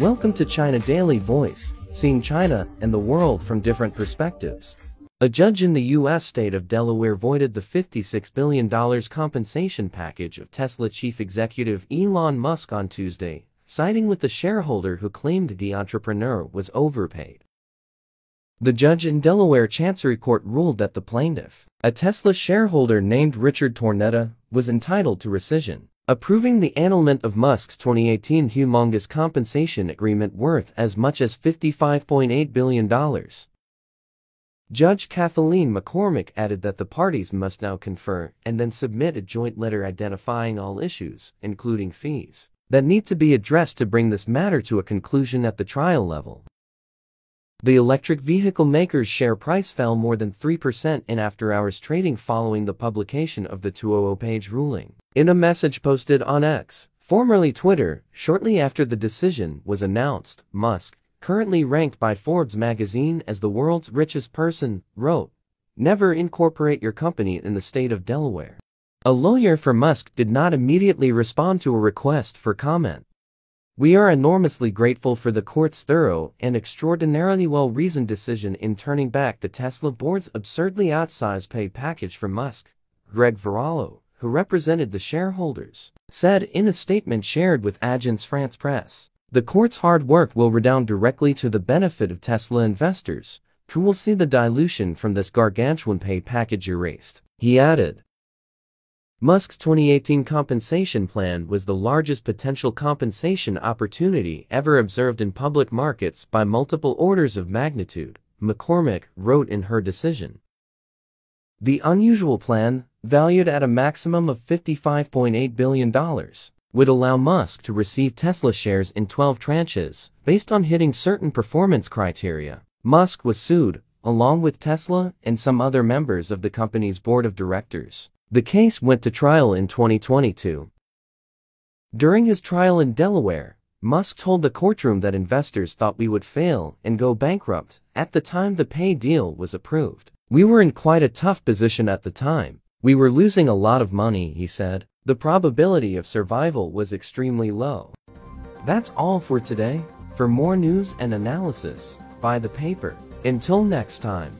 Welcome to China Daily Voice, seeing China and the world from different perspectives. A judge in the U.S. state of Delaware voided the $56 billion compensation package of Tesla chief executive Elon Musk on Tuesday, siding with the shareholder who claimed the entrepreneur was overpaid. The judge in Delaware Chancery Court ruled that the plaintiff, a Tesla shareholder named Richard Tornetta, was entitled to rescission approving the annulment of Musk's 2018 humongous compensation agreement worth as much as $55.8 billion. Judge Kathaleen McCormick added that the parties must now confer and then submit a joint letter identifying all issues, including fees, that need to be addressed to bring this matter to a conclusion at the trial level. The electric vehicle maker's share price fell more than 3% in after-hours trading following the publication of the 200-page ruling. In a message posted on X, formerly Twitter, shortly after the decision was announced, Musk, currently ranked by Forbes magazine as the world's richest person, wrote, Never incorporate your company in the state of Delaware. A lawyer for Musk did not immediately respond to a request for comment. We are enormously grateful for the court's thorough and extraordinarily well-reasoned decision in turning back the Tesla board's absurdly outsized pay package for Musk, Greg Varallo, who represented the shareholders, said in a statement shared with Agence France Presse. The court's hard work will redound directly to the benefit of Tesla investors, who will see the dilution from this gargantuan pay package erased. He added, Musk's 2018 compensation plan was the largest potential compensation opportunity ever observed in public markets by multiple orders of magnitude, McCormick wrote in her decision. The unusual plan, valued at a maximum of $55.8 billion, would allow Musk to receive Tesla shares in 12 tranches, based on hitting certain performance criteria. Musk was sued, along with Tesla and some other members of the company's board of directors. The case went to trial in 2022. During his trial in Delaware, Musk told the courtroom that investors thought we would fail and go bankrupt at the time the pay deal was approved. We were in quite a tough position at the time. We were losing a lot of money, he said. The probability of survival was extremely low. That's all for today. For more news and analysis, buy the paper. Until next time.